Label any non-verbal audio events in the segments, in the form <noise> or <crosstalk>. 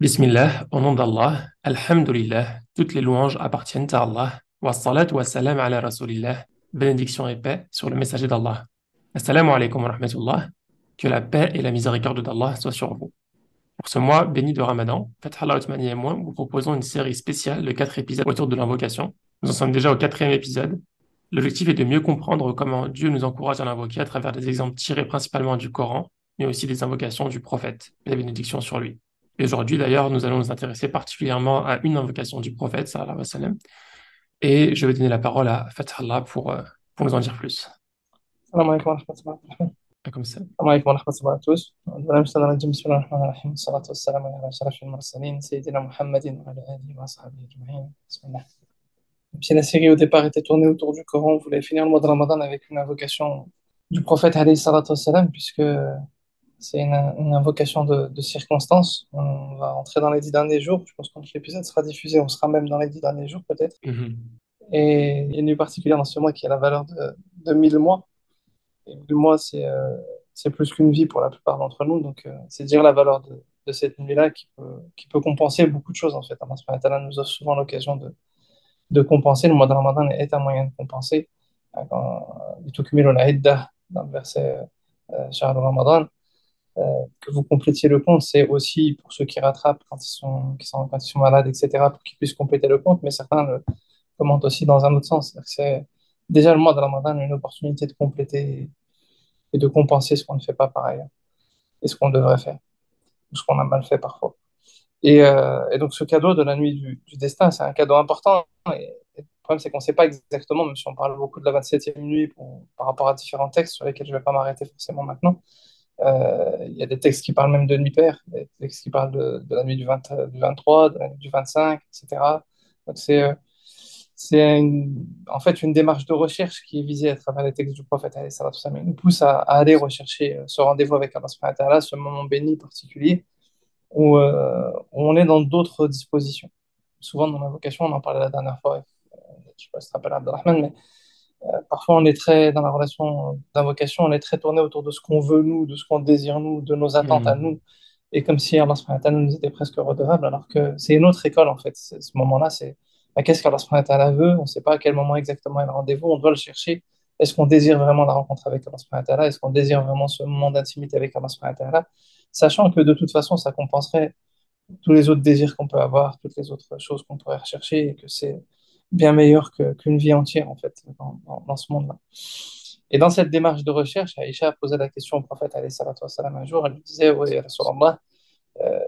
Bismillah, au nom d'Allah, Alhamdulillah, toutes les louanges appartiennent à Allah. Wa salat wa salam ala Rasulillah, bénédiction et paix sur le messager d'Allah. Assalamu alaikum wa rahmatullah, que la paix et la miséricorde d'Allah soient sur vous. Pour ce mois béni de Ramadan, Fath Allah Othmani et moi vous proposons une série spéciale de quatre épisodes autour de l'invocation. Nous en sommes déjà au quatrième épisode. L'objectif est de mieux comprendre comment Dieu nous encourage à l'invoquer à travers des exemples tirés principalement du Coran, mais aussi des invocations du prophète la bénédiction sur lui. Et aujourd'hui, d'ailleurs, nous allons nous intéresser particulièrement à une invocation du prophète, sallallahu alayhi wa sallam. Et je vais donner la parole à Fathallah pour, euh, pour nous en dire plus. Si la série au départ était tournée autour du Coran, on voulait finir le mois de Ramadan avec une invocation du prophète puisque c'est une, invocation de, de circonstances. On va rentrer dans les dix derniers jours. Je pense que l'épisode sera diffusé, on sera même dans les dix derniers jours peut-être. Mm-hmm. Et il y a une nuit particulière dans ce mois qui a la valeur de, de 1000 mois. Et 1000 mois, c'est euh, plus qu'une vie pour la plupart d'entre nous. Donc, euh, c'est dire la valeur de, cette nuit-là qui peut, qui peut, compenser beaucoup de choses en fait. Allah subhanahu nous offre souvent l'occasion de, de, compenser. Le mois de Ramadan est un moyen de compenser. Quand, euh, dans le verset euh, Ramadan, que vous complétiez le compte, c'est aussi pour ceux qui rattrapent quand ils sont, malades, etc., pour qu'ils puissent compléter le compte, mais certains le commentent aussi dans un autre sens. C'est déjà le mois de Ramadan une opportunité de compléter et de compenser ce qu'on ne fait pas par ailleurs, et ce qu'on devrait faire, ou ce qu'on a mal fait parfois. Et, euh, donc ce cadeau de la nuit du, destin, c'est un cadeau important, le problème c'est qu'on ne sait pas exactement, même si on parle beaucoup de la 27e nuit par rapport à différents textes sur lesquels je ne vais pas m'arrêter forcément maintenant, euh, il y a des textes qui parlent même de nuit paire, des textes qui parlent de, la nuit du, 20 du 23, de la nuit du 25, etc. Donc c'est euh, en fait une démarche de recherche qui est visée à travers les textes du prophète. Il nous pousse à, aller rechercher euh, ce rendez-vous avec Allah ce moment béni particulier où, euh, où on est dans d'autres dispositions. Souvent dans l'invocation, on en parlait la dernière fois, euh, je sais pas si tu te rappelles Abdelrahman, mais euh, parfois, on est très, dans la relation d'invocation, on est très tourné autour de ce qu'on veut nous, de ce qu'on désire nous, de nos attentes à Mhm. nous. Et comme si Allah nous était presque redevable, alors que c'est une autre école, en fait. Ce moment-là, c'est bah, qu'est-ce qu'Allah veut? On ne sait pas à quel moment exactement est le rendez-vous, on doit le chercher. Est-ce qu'on désire vraiment la rencontre avec Allah? Est-ce qu'on désire vraiment ce moment d'intimité avec Allah? Sachant que de toute façon, ça compenserait tous les autres désirs qu'on peut avoir, toutes les autres choses qu'on pourrait rechercher, et que c'est bien meilleur que- qu'une vie entière, en fait, dans, ce monde-là. Et dans cette démarche de recherche, Aïcha a posé la question au prophète, wassalam, un jour, elle lui disait, oui, Rasulallah, euh,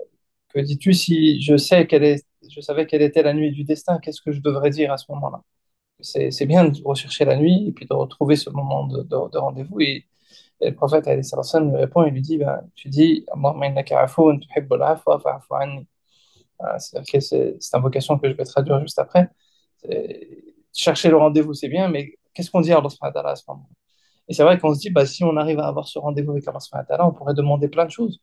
que dis-tu si je sais quelle est, je savais quelle était la nuit du destin, qu'est-ce que je devrais dire à ce moment-là? C'est, c'est bien de rechercher la nuit et puis de retrouver ce moment de, de- de rendez-vous. Et, le prophète, lui répond, il lui dit, ben, tu dis, Allahumma innaka afoun tuhibbul que c'est cette invocation que je vais traduire juste après. Chercher le rendez-vous, c'est bien, mais qu'est-ce qu'on dit à Allah à ce moment? Et c'est vrai qu'on se dit, bah, si on arrive à avoir ce rendez-vous avec Allah on pourrait demander plein de choses.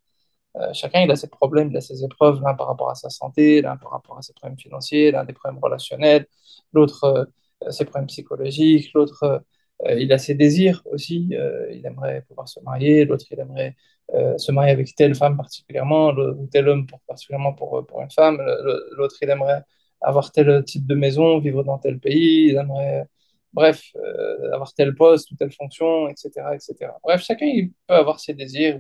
Euh, chacun, il a ses problèmes, il a ses épreuves, l'un par rapport à sa santé, l'un par rapport à ses problèmes financiers, l'un des problèmes relationnels, l'autre euh, ses problèmes psychologiques, l'autre euh, il a ses désirs aussi, il aimerait pouvoir se marier, l'autre il aimerait se marier avec telle femme particulièrement, ou tel homme particulièrement pour, pour une femme, l'autre il aimerait avoir tel type de maison, vivre dans tel pays, il aimerait, bref, euh, avoir tel poste ou telle fonction, etc., etc. Bref, chacun peut avoir ses désirs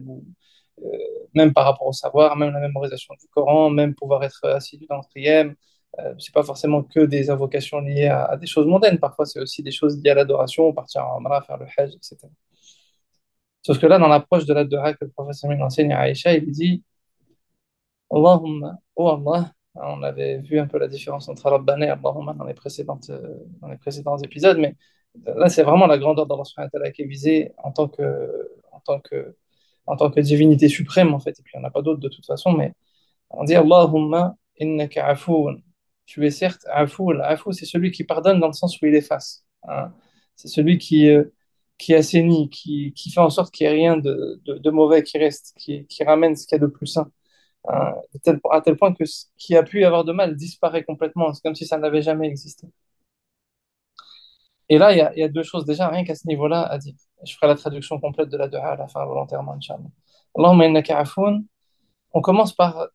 euh, même par rapport au savoir, même la mémorisation du Coran, même pouvoir être assidu dans le prière. Euh, c'est pas forcément que des invocations liées à, des choses mondaines, parfois c'est aussi des choses liées à l'adoration, partir en Umrah, faire le Hajj, etc. Sauf que là, dans l'approche de la que le professeur enseigne à Aïcha, il dit Allahumma, oh Allah, on avait vu un peu la différence entre Rabbana et Allahumma dans les euh, dans les précédents épisodes, mais là, c'est vraiment la grandeur d'Allah qui est visée en tant que, en tant que, en tant que divinité suprême, en fait, et puis il n'y en a pas d'autre de toute façon, mais on dit Allahumma innaka afoun. Tu es certes afou. L'afou, c'est celui qui pardonne dans le sens où il efface. hein. C'est celui qui, euh, qui assainit, qui, qui fait en sorte qu'il n'y ait rien de, de, de mauvais qui reste, qui, qui ramène ce qu'il y a de plus sain. Tel- à tel point que ce qui a pu y avoir de mal disparaît complètement. C'est comme si ça n'avait jamais existé. Et là, il y a, deux choses déjà, rien qu'à ce niveau-là, à dire. Je ferai la traduction complète de la dua à la fin, volontairement, Inch'Allah. Allahumma. On commence par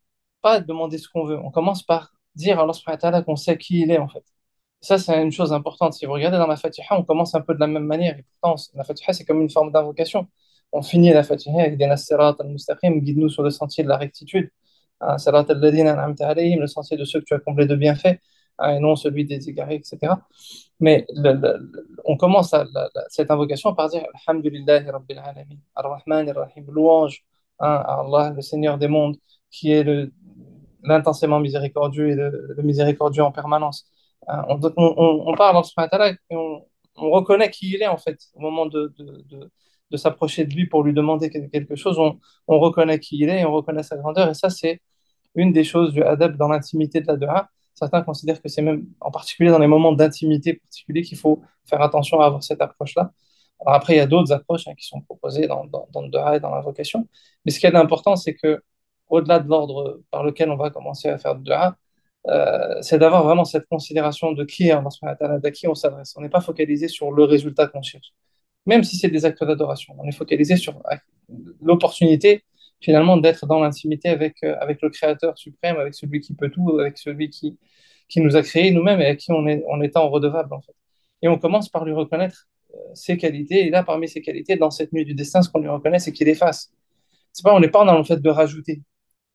pas demander ce qu'on veut. On commence par dire à Allah qu'on sait qui il est en fait. Ça, c'est une chose importante. Si vous regardez dans la Fatiha, on commence un peu de la même manière. Et pourtant, la Fatiha, c'est comme une forme d'invocation. On finit la Fatiha avec guide-nous sur le sentier de la rectitude. Le sentier de ceux que tu as comblés de bienfaits, hein, et non celui des égarés, etc. Mais le- on commence la- cette invocation par dire Alhamdulillahi Rabbil Alamin, Ar-Rahman Ar-Rahim, louange hein, à Allah, le Seigneur des mondes, qui est l'intensément miséricordieux et le, miséricordieux en permanence. Hein, on, on, on- parle en ce matin-là et on, on reconnaît qui il est en fait au moment de, de s'approcher de lui pour lui demander quel- quelque chose. On, on reconnaît qui il est et on reconnaît sa grandeur. Et ça, c'est une des choses du adab dans l'intimité de la dua. Certains considèrent que c'est même en particulier dans les moments d'intimité particuliers qu'il faut faire attention à avoir cette approche-là. Alors après, il y a d'autres approches hein, qui sont proposées dans, dans, le dua et dans l'invocation. Mais ce qui est important, c'est que au-delà de l'ordre par lequel on va commencer à faire le dua, euh, c'est d'avoir vraiment cette considération de qui est à qui on s'adresse. On n'est pas focalisé sur le résultat qu'on cherche. Même si c'est des actes d'adoration, on est focalisé sur l'opportunité finalement d'être dans l'intimité avec, euh, avec le Créateur suprême, avec celui qui peut tout, avec celui qui, qui nous a créés nous-mêmes et à qui on est, on en redevable en fait. Et on commence par lui reconnaître euh, ses qualités. Et là, parmi ses qualités, dans cette nuit du destin, ce qu'on lui reconnaît, c'est qu'il efface. C'est pas, on n'est pas dans le fait de rajouter.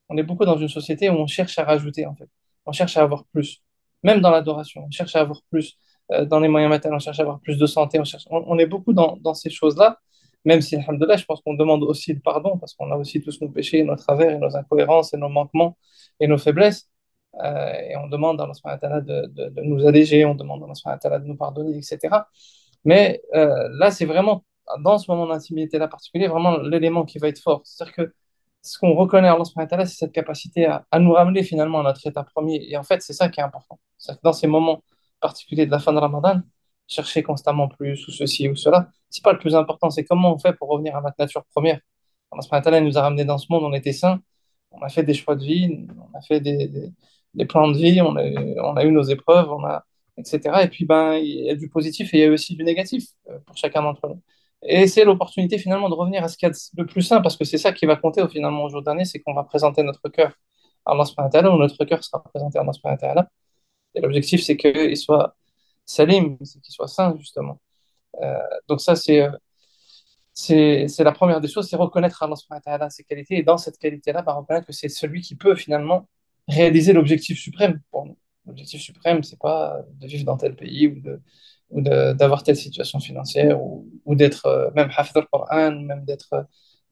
On est beaucoup dans une société où on cherche à rajouter en fait. On cherche à avoir plus. Même dans l'adoration, on cherche à avoir plus. Euh, dans les moyens matériels, on cherche à avoir plus de santé. On, cherche... on, est beaucoup dans, ces choses-là. Même si, alhamdoulilah, je pense qu'on demande aussi le pardon parce qu'on a aussi tous nos péchés, nos travers et nos incohérences et nos manquements et nos faiblesses. Euh, et on demande à Allah de, de, de, nous alléger, on demande à Allah de nous pardonner, etc. Mais euh, là, c'est vraiment, dans ce moment d'intimité-là particulier, vraiment l'élément qui va être fort. C'est-à-dire que ce qu'on reconnaît à Allah, c'est cette capacité à, à, nous ramener finalement à notre état premier. Et en fait, c'est ça qui est important. C'est que dans ces moments particuliers de la fin de Ramadan, chercher constamment plus ou ceci ou cela, c'est pas le plus important. C'est comment on fait pour revenir à notre nature première. Allah nous a ramenés dans ce monde, on était saints, on a fait des choix de vie, on a fait des, plans de vie, on a, eu nos épreuves, etc. Et puis, ben, il y a du positif et il y a aussi du négatif pour chacun d'entre nous. Et c'est l'opportunité finalement de revenir à ce qu'il y a de plus simple, parce que c'est ça qui va compter au finalement au jour dernier, c'est qu'on va présenter notre cœur à Allah ou notre cœur sera présenté à Allah. L'objectif, c'est qu'il soit salim, c'est qu'il soit saint, justement. Euh, donc ça, c'est c'est la première des choses, c'est reconnaître Allah subhanahu ses qualités, et dans cette qualité-là, reconnaître que c'est celui qui peut finalement réaliser l'objectif suprême pour nous. L'objectif suprême, c'est pas de vivre dans tel pays ou de d'avoir telle situation financière, ou, d'être euh, même hafid al-Qur'an, même d'être euh,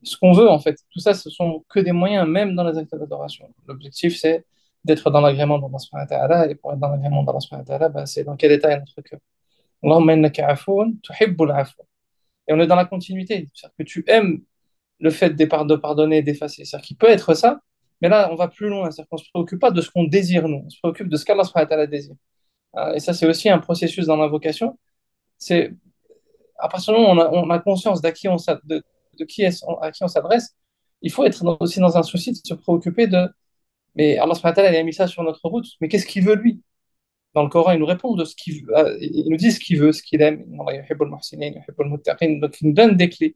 ce qu'on veut en fait. Tout ça, ce sont que des moyens, même dans les actes d'adoration. L'objectif, c'est d'être dans l'agrément d'Allah subhanahu wa ta'ala, et pour être dans l'agrément d'Allah subhanahu wa ta'ala, bah, c'est dans quel état est notre cœur. Allahumma innaka afoun, tuhibbul afwa. Et on est dans la continuité, c'est-à-dire que tu aimes le fait de pardonner d'effacer. C'est-à-dire qu'il peut être ça, mais là, on va plus loin. C'est-à-dire qu'on ne se préoccupe pas de ce qu'on désire, nous. On se préoccupe de ce qu'Allah subhanahu wa désire. Et ça, c'est aussi un processus dans l'invocation. C'est à partir du moment où on a, on a conscience d'à qui on de, qui à qui on s'adresse, il faut être aussi dans un souci de se préoccuper de mais Allah subhanahu il a mis ça sur notre route, mais qu'est-ce qu'il veut lui? Dans le Coran, il nous répond de ce qu'il veut, il nous dit ce qu'il veut, ce qu'il aime. Donc il nous donne des clés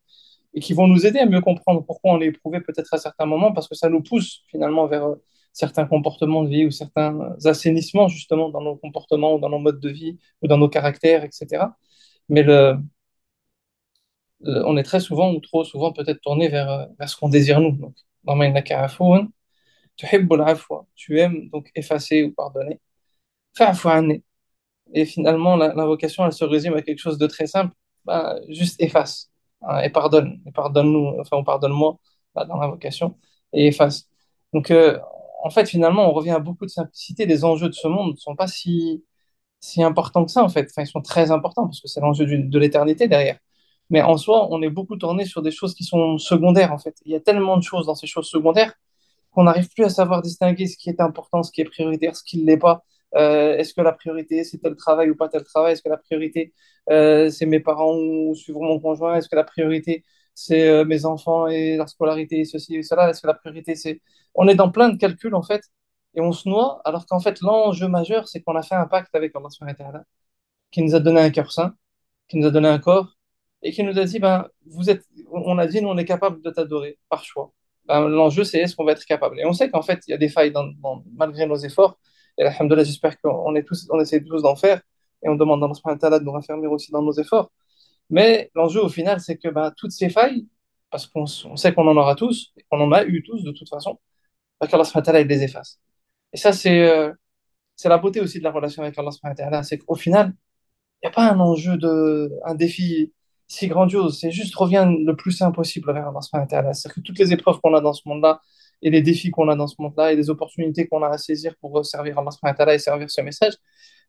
et qui vont nous aider à mieux comprendre pourquoi on est éprouvé peut-être à certains moments, parce que ça nous pousse finalement vers certains comportements de vie ou certains assainissements justement dans nos comportements ou dans nos modes de vie ou dans nos caractères, etc. Mais on est très souvent ou trop souvent peut-être tourné vers, vers ce qu'on désire nous. Donc, tu aimes donc effacer ou pardonner. Et finalement, l'invocation, elle se résume à quelque chose de très simple. Bah, juste efface hein, et pardonne. Et pardonne-nous, enfin, on pardonne-moi bah, dans l'invocation et efface. Donc, euh, en fait, finalement, on revient à beaucoup de simplicité. Les enjeux de ce monde ne sont pas si, si importants que ça, en fait. Enfin, ils sont très importants parce que c'est l'enjeu de l'éternité derrière. Mais en soi, on est beaucoup tourné sur des choses qui sont secondaires, en fait. Il y a tellement de choses dans ces choses secondaires qu'on n'arrive plus à savoir distinguer ce qui est important, ce qui est prioritaire, ce qui ne l'est pas. Euh, est-ce que la priorité, c'est tel travail ou pas tel travail? Est-ce que la priorité, euh, c'est mes parents ou suivre mon conjoint? Est-ce que la priorité, c'est euh, mes enfants et leur scolarité, et ceci et cela? Est-ce que la priorité, c'est... On est dans plein de calculs, en fait, et on se noie, alors qu'en fait, l'enjeu majeur, c'est qu'on a fait un pacte avec Allah subhanahu qui nous a donné un cœur saint, qui nous a donné un corps, et qui nous a dit, ben, vous êtes, on a dit, nous, on est capable de t'adorer par choix. Ben, l'enjeu, c'est est-ce qu'on va être capable. Et on sait qu'en fait, il y a des failles dans, malgré nos efforts. Et alhamdoulilah, j'espère qu'on est tous, on essaie tous d'en faire. Et on demande à Allah de nous raffermir aussi dans nos efforts. Mais l'enjeu, au final, c'est que ben, toutes ces failles, parce qu'on sait qu'on en aura tous, et qu'on en a eu tous de toute façon, ben, qu'Allah les efface. Et ça, c'est euh, c'est la beauté aussi de la relation avec Allah. C'est qu'au final, il n'y a pas un enjeu de, un défi si grandiose. C'est juste reviens le plus simple possible vers Allah. C'est-à-dire que toutes les épreuves qu'on a dans ce monde-là et les défis qu'on a dans ce monde-là et les opportunités qu'on a à saisir pour servir Allah et servir ce message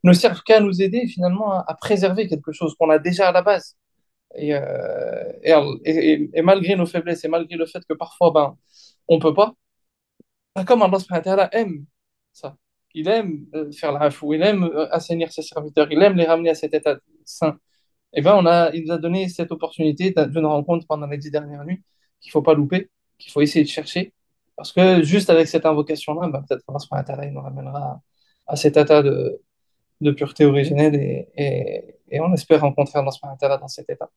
ne servent qu'à nous aider finalement à, préserver quelque chose qu'on a déjà à la base. Et, euh, et, et- et malgré nos faiblesses et malgré le fait que parfois ben, on peut pas, ben, comme Allah aime ça. Il aime euh, faire la il aime euh, assainir ses serviteurs, il aime les ramener à cet état saint. Et ben on a, il nous a donné cette opportunité d'une rencontre pendant les dix dernières nuits qu'il faut pas louper, qu'il faut essayer de chercher. Parce que juste avec cette invocation-là, ben, peut-être qu'Allah nous ramènera à, cet état de, pureté originelle et, on espère rencontrer Allah dans cet état.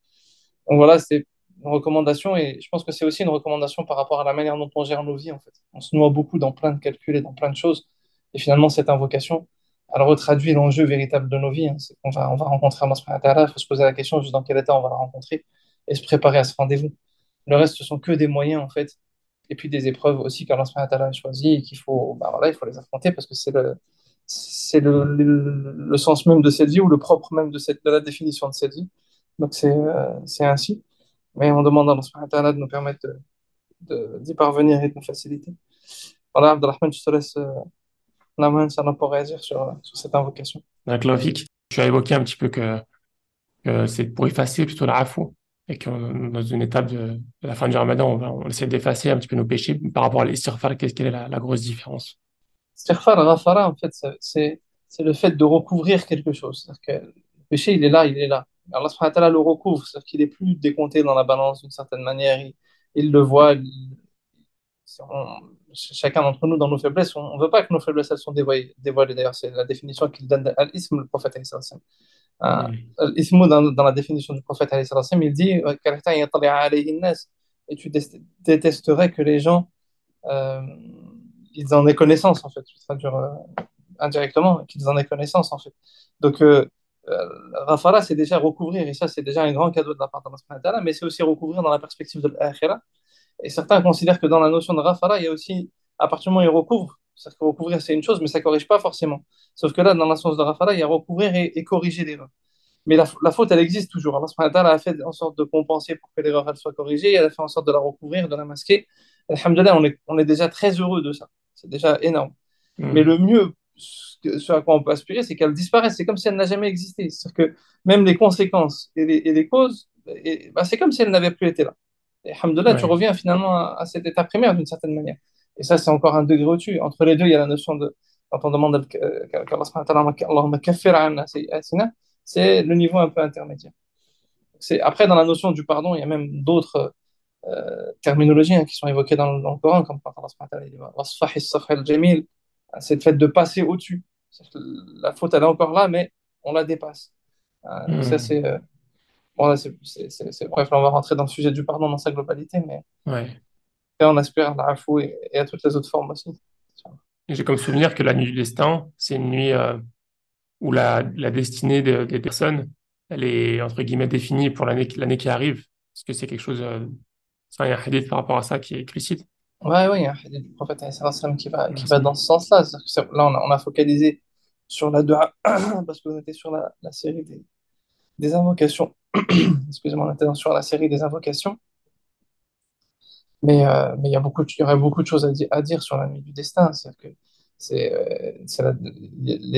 Donc voilà, c'est une recommandation et je pense que c'est aussi une recommandation par rapport à la manière dont on gère nos vies en fait. On se noie beaucoup dans plein de calculs et dans plein de choses et finalement cette invocation, elle retraduit l'enjeu véritable de nos vies. hein. C'est qu'on va, on va rencontrer Allah subhanahu il faut se poser la question juste dans quel état on va la rencontrer et se préparer à ce rendez-vous. Le reste, ce sont que des moyens en fait et puis des épreuves aussi qu'Allah subhanahu a choisies et qu'il faut, bah voilà, il faut les affronter parce que c'est le, c'est le, sens même de cette vie ou le propre même de, cette, de la définition de cette vie. Donc c'est euh, c'est ainsi. Mais on demande à Allah subhanahu de nous permettre d'y parvenir et de nous faciliter. Voilà, Abdelrahman, je te laisse euh, la main, ça pour réagir sur, sur cette invocation. Donc, Lovic, tu as évoqué un petit peu que, que c'est pour effacer plutôt la afou et que dans une étape de, de la fin du Ramadan, on, va, on essaie d'effacer un petit peu nos péchés par rapport à l'istighfar. Qu'est-ce quelle est la, la grosse différence? Istighfar, ghafara, en fait, c'est le fait de recouvrir quelque chose. Que le péché, il est là, il est là. Allah wa ta'ala le recouvre, c'est-à-dire qu'il est plus décompté dans la balance d'une certaine manière. Il, il le voit, il- on- chacun d'entre nous, dans nos faiblesses, on ne veut pas que nos faiblesses elles sont dévoilées. dévoilées. D'ailleurs, c'est la définition qu'il donne d'al-ism, le prophète. Euh. Al-ismu, dans, dans la définition du prophète, il dit an-nas. Et tu dé- détesterais que les gens euh, ils en aient connaissance, en fait. Je vais traduire euh, indirectement, qu'ils en aient connaissance, en fait. Donc, euh, euh, Rafala, c'est déjà recouvrir, et ça, c'est déjà un grand cadeau de la part d'Allah mais c'est aussi recouvrir dans la perspective de l'akhira. Et certains considèrent que dans la notion de Rafala, il y a aussi, à partir du moment où il recouvre, c'est-à-dire que recouvrir, c'est une chose, mais ça ne corrige pas forcément. Sauf que là, dans la sens de Rafala, il y a recouvrir et, et corriger l'erreur. Mais la, la faute, elle existe toujours. Allah subhanahu wa a fait en sorte de compenser pour que l'erreur elle soit corrigée, et elle a fait en sorte de la recouvrir, de la masquer. Alhamdulillah, on est, on est déjà très heureux de ça. C'est déjà énorme. Mais Hmm. le mieux, ce, à quoi on peut aspirer, c'est qu'elle disparaisse. C'est comme si elle n'a jamais existé. C'est-à-dire que même les conséquences et les, et les causes, bah, c'est comme si elle n'avait plus été là. Et alhamdoulilah, tu reviens finalement à, à cet état primaire d'une certaine manière. Et ça, c'est encore un degré au-dessus. Entre les deux, il y a la notion de, quand on demande euh, qu'Allah sayyi'atina, c'est le niveau un peu intermédiaire. Après, dans la notion du pardon, il y a même d'autres euh, terminologies hein, qui sont évoquées dans, le dans le Coran, comme quand Allah dit c'est le fait de passer au-dessus. La faute, elle est encore là, mais on la dépasse. Euh, donc ça, Hmm. c'est, euh, bon, c'est, bref, là, on va rentrer dans le sujet du pardon dans sa globalité, mais Ouais. on aspire à l'afou et, et à toutes les autres formes aussi. J'ai comme souvenir que la nuit du destin, c'est une nuit euh, où la, la destinée de- des personnes, elle est entre guillemets définie pour l'année l'année qui arrive. Est-ce que c'est quelque chose, euh, il y a un hadith par rapport à ça qui est explicite? Ouais, ouais, il y a un hadith du prophète qui va, qui va dans ce sens-là. Là, on a, on a focalisé sur la dua, <coughs> parce qu'on était sur la, la série des, des invocations. <clears throat> Excusez-moi, on était dans- sur la série des invocations. Mais euh, mais il y a beaucoup de- il y aurait beaucoup de choses à, di- à dire sur la nuit du destin. C'est-à-dire que c'est euh,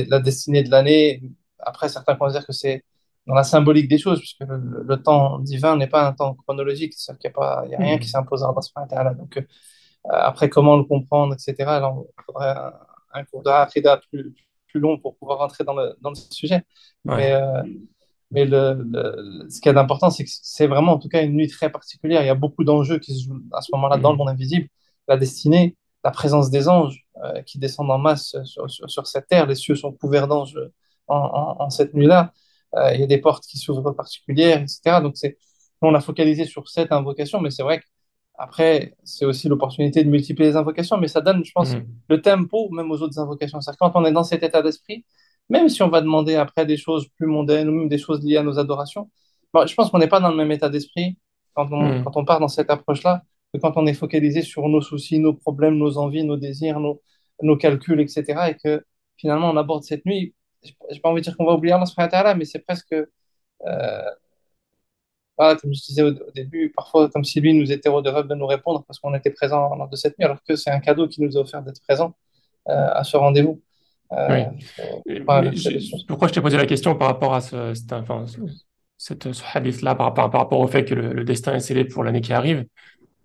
la, destinée de l'année. Après, certains considèrent que c'est dans la symbolique des choses, puisque le, temps divin n'est pas un temps chronologique. C'est-à-dire qu'il n'y a pas, il y a rien qui Hmm. s'impose à Allah. Donc, euh, après, comment le comprendre, etc. Il faudrait un, un cours de plus, plus long pour pouvoir rentrer dans le, dans le sujet. Mais, Ouais. Mais le, le- ce qui est important, c'est que c'est vraiment en tout cas une nuit très particulière. Il y a beaucoup d'enjeux qui se jouent à ce moment-là dans le Hmm. monde invisible. La destinée, la présence des anges euh, qui descendent en masse sur, sur, sur cette terre. Les cieux sont couverts d'anges en, en, en cette nuit-là. Euh, il y a des portes qui s'ouvrent particulières, etc. Donc c'est, on a focalisé sur cette invocation, mais c'est vrai Après, c'est aussi l'opportunité de multiplier les invocations, mais ça donne, je pense, Mhm. le tempo même aux autres invocations. C'est-à-dire quand on est dans cet état d'esprit, même si on va demander après des choses plus mondaines ou même des choses liées à nos adorations, bon, je pense qu'on n'est pas dans le même état d'esprit quand on, quand on part dans cette approche-là que quand on est focalisé sur nos soucis, nos problèmes, nos envies, nos désirs, nos, nos calculs, etc. Et que finalement on aborde cette nuit. J'ai j'ai pas envie de dire qu'on va oublier Allah subhanahu mais c'est presque euh, voilà, comme je disais au, au début, parfois comme si lui nous était redevable de nous répondre parce qu'on était présent lors de cette nuit, alors que c'est un cadeau qui nous est offert d'être présent euh, à ce rendez-vous. Euh, Oui. je- pourquoi je t'ai posé la question par rapport à ce, cet- enfin, ce, cette- ce hadith-là, par rapport, par rapport au fait que le, le destin est scellé pour l'année qui arrive?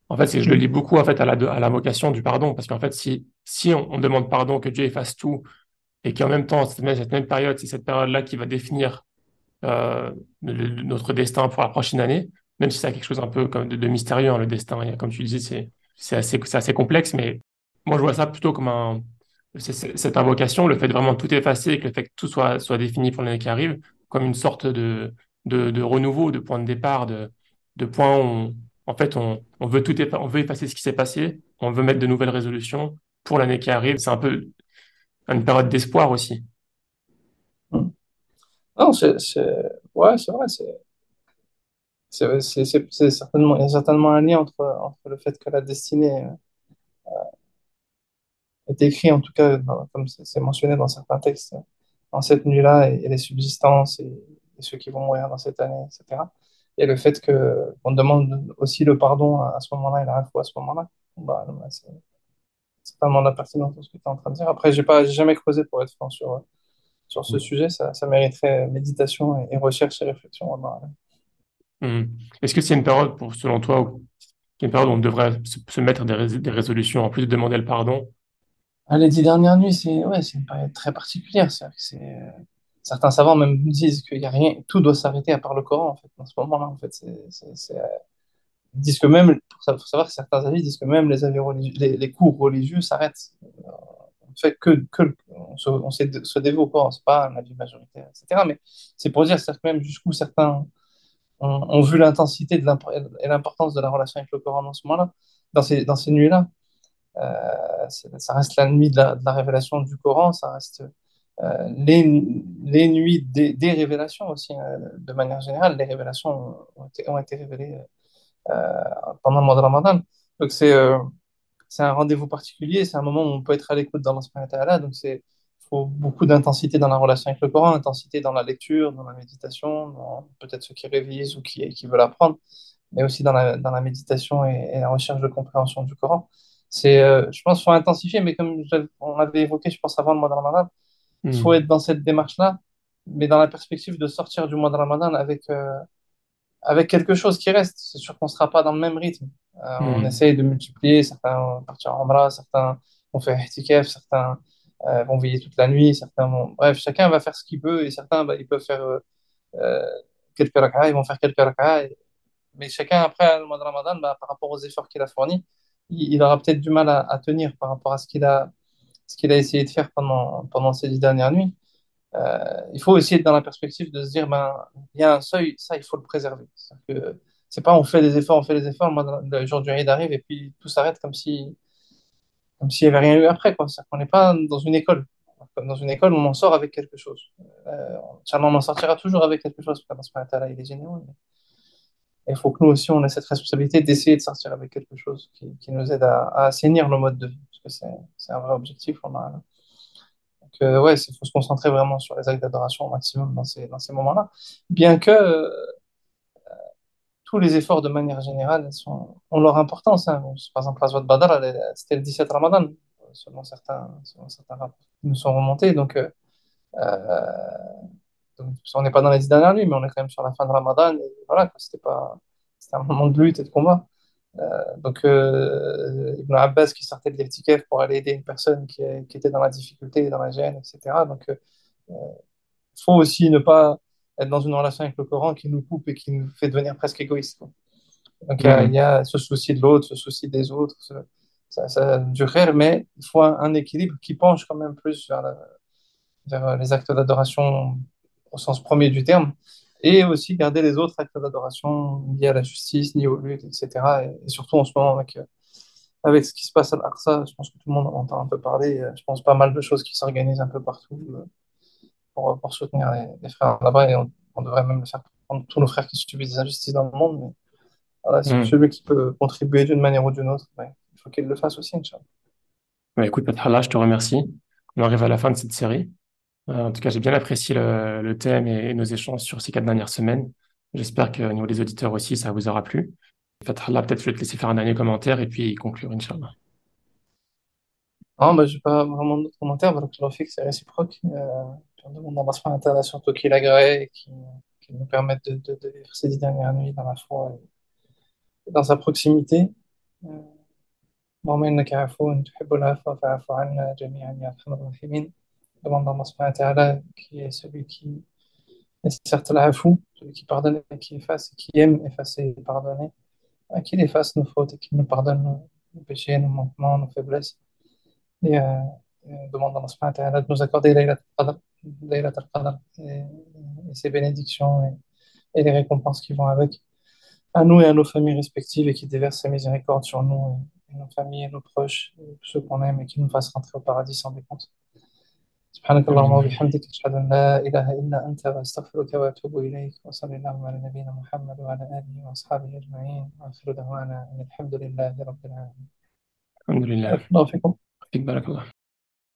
En fait, c'est que je le lis beaucoup en fait à la, à l'invocation du pardon, parce qu'en fait, si, si on, on demande pardon, que Dieu efface tout, et qu'en même temps, cette même, cette même période, c'est cette période-là qui va définir euh, le- le- notre destin pour la prochaine année, même si c'est quelque chose un peu comme de, de mystérieux, hein, le destin, comme tu disais, c'est c'est assez, c'est assez complexe, mais moi, je vois ça plutôt comme un, cette invocation, le fait de vraiment tout effacer et que le fait que tout soit, soit défini pour l'année qui arrive, comme une sorte de, de, renouveau, de point de départ, de, de point où, on- en fait, on, on veut tout on veut effacer ce qui s'est passé, on veut mettre de nouvelles résolutions pour l'année qui arrive. C'est un peu une période d'espoir aussi. Hmm. Non, c'est, ouais, c'est vrai, c'est, c'est, certainement, il y a certainement un lien entre, entre le fait que la destinée est écrite, en tout cas, dans- comme c'est mentionné dans certains textes, dans cette nuit-là, et, et les subsistances et, et ceux qui vont mourir dans cette année, etc. Et le fait que on demande aussi le pardon à, à ce moment-là et la fois à ce moment-là, bah, bah, c'est totalement la pertinence de ce que tu es en train de dire. Après, j'ai pas, j'ai jamais creusé pour être franc sur, sur ce sujet, ça, ça mériterait méditation et, et recherche et réflexion. Hmm. Est-ce que c'est une période, pour, selon toi, où, une période où on devrait se, se mettre des, rés- des résolutions, en plus de demander le pardon? Ah, Les dix dernières nuits, c'est ouais, c'est une période très particulière. C'est-à-dire que c'est, euh, certains savants même disent qu'il y a rien, tout doit s'arrêter à part le Coran en fait. En ce moment-là, en fait, c'est, c'est, c'est, euh, ils disent que même, pour savoir que certains avis disent que même les avis religieux, les, cours religieux s'arrêtent. Euh, On fait que, que on se, on au Coran, c'est pas un avis majoritaire, etc. Mais c'est pour dire c'est-à-dire que même jusqu'où certains ont, vu l'intensité et l'importance de la relation avec le Coran dans ce moment-là, dans ces, dans ces nuits-là. Euh, ça reste la nuit de la, révélation du Coran, ça reste euh, les, les nuits des, révélations aussi, euh, de manière générale. Les révélations ont été, ont été révélées euh, pendant le mois de Ramadan. Donc c'est c'est un rendez-vous particulier, c'est un moment où on peut être à l'écoute wa ta'ala. Donc c'est faut beaucoup d'intensité dans la relation avec le Coran, intensité dans la lecture, dans la méditation, dans peut-être ceux qui révisent ou qui, qui veulent apprendre mais aussi dans la, dans la méditation et la recherche de compréhension du Coran. C'est, euh, je pense qu'il faut intensifier, mais comme on l'avait évoqué, je pense, avant le mois de Ramadan, il faut Hmm. être dans cette démarche-là, mais dans la perspective de sortir du mois de Ramadan avec, euh, avec quelque chose qui reste. C'est sûr qu'on ne sera pas dans le même rythme. Euh, on Hmm. essaye de multiplier, certains vont partir en bras, certains vont faire ihtikaf, certains vont veiller toute la nuit, certains vont... Bref, chacun va faire ce qu'il peut, et certains, bah, ils peuvent faire quelques rak'ahs, ils vont faire quelques rak'ahs, mais chacun, après le mois de Ramadan, bah, par rapport aux efforts qu'il a fournis, il, aura peut-être du mal à, tenir par rapport à ce qu'il a, ce qu'il a essayé de faire pendant, pendant ces dix dernières nuits. Euh, il faut aussi être dans la perspective de se dire, ben, il y a un seuil, ça, il faut le préserver. Que c'est pas on fait des efforts, on fait des efforts, le, jour du Eid arrive et puis tout s'arrête comme si, comme s'il n'y avait rien eu après, quoi. C'est-à-dire qu'on n'est pas dans une école. Comme dans une école, on en sort avec quelque chose. Euh, on en sortira toujours avec quelque chose, parce que il est généreux. Il faut que nous aussi, on ait cette responsabilité d'essayer de sortir avec quelque chose qui, nous aide à, assainir nos modes de vie. Parce que c'est, un vrai objectif. On a... Donc, euh, ouais, il faut se concentrer vraiment sur les actes d'adoration au maximum dans ces, moments-là. Bien que euh, tous les efforts, de manière générale, sont, ont leur importance. hein. Par exemple, la Zouad Badr, c'était le 17 Ramadan, selon certains, selon certains rapports qui nous sont remontés. Donc, euh, euh, donc, on n'est pas dans les dix dernières nuits, mais on est quand même sur la fin de Ramadan. Et voilà, c'était pas, c'était un moment de lutte et de combat. Euh, donc, euh, Ibn Abbas qui sortait de l'Irtikaf pour aller aider une personne qui, qui était dans la difficulté, dans la gêne, etc. Donc, il euh, faut aussi ne pas être dans une relation avec le Coran qui nous coupe et qui nous fait devenir presque égoïste. quoi. Donc, il y a, il y a ce souci de l'autre, ce souci des autres, ce- ça, ça, du khair, mais il faut un, un équilibre qui penche quand même plus vers, la- vers les actes d'adoration au sens premier du terme et aussi garder les autres actes d'adoration liés à la justice, liés aux luttes, etc. Et, et surtout en ce moment, avec, euh, avec ce qui se passe à l'Aqsa, je pense que tout le monde en entend un peu parler. euh, Je pense pas mal de choses qui s'organisent un peu partout euh, pour, pour soutenir les, les frères là-bas, et on, on devrait même le faire pour tous nos frères qui subissent des injustices dans le monde. Mais voilà, Hmm. celui qui peut contribuer d'une manière ou d'une autre, ouais, il faut qu'il le fasse aussi, Inch'Allah. Bah, écoute, Fathallah, je te remercie. On arrive à la fin de cette série. Euh, en tout cas, j'ai bien apprécié le, le thème et, et nos échanges sur ces quatre dernières semaines. J'espère qu'au niveau des auditeurs aussi, ça vous aura plu. Fathallah, peut-être je vais te laisser faire un dernier commentaire et puis conclure, Inch'Allah. Non, bah, j'ai pas vraiment d'autres commentaires. Voilà, je que c'est réciproque. Euh, puis on demande à Allah subhanahu surtout qu'il agrée et qu'il qu'il nous permette de, de, de vivre ces dix dernières nuits dans la foi et dans sa proximité. Euh, اللهم إنك عفو تحب العفو فاعف عنا جميعا يا أرحم الراحمين. Demande Allah subhanahu wa ta'ala qui est celui qui est certes l'afou, celui qui pardonne et qui efface, et qui aime effacer et pardonner, à qu'il efface nos fautes et qu'il nous pardonne nos, péchés, nos manquements, nos faiblesses. Et, euh, et demande Allah subhanahu wa de nous accorder Laylat al-Qadr, et, et ses bénédictions et, et les récompenses qui vont avec, à nous et à nos familles respectives, et qui déverse sa miséricorde sur nous et, nos familles et nos proches, ceux qu'on aime, et qui nous fasse rentrer au paradis sans décompte. سبحانك اللهم. وبحمدك أشهد أن لا إله إلا أنت وأستغفرك وأتوب إليك وصلى اللهم على نبينا محمد وعلى آله وأصحابه أجمعين وآخر دعوانا أن الحمد لله رب العالمين Alhamdulillah. بارك الله فيكم Fik barakallah.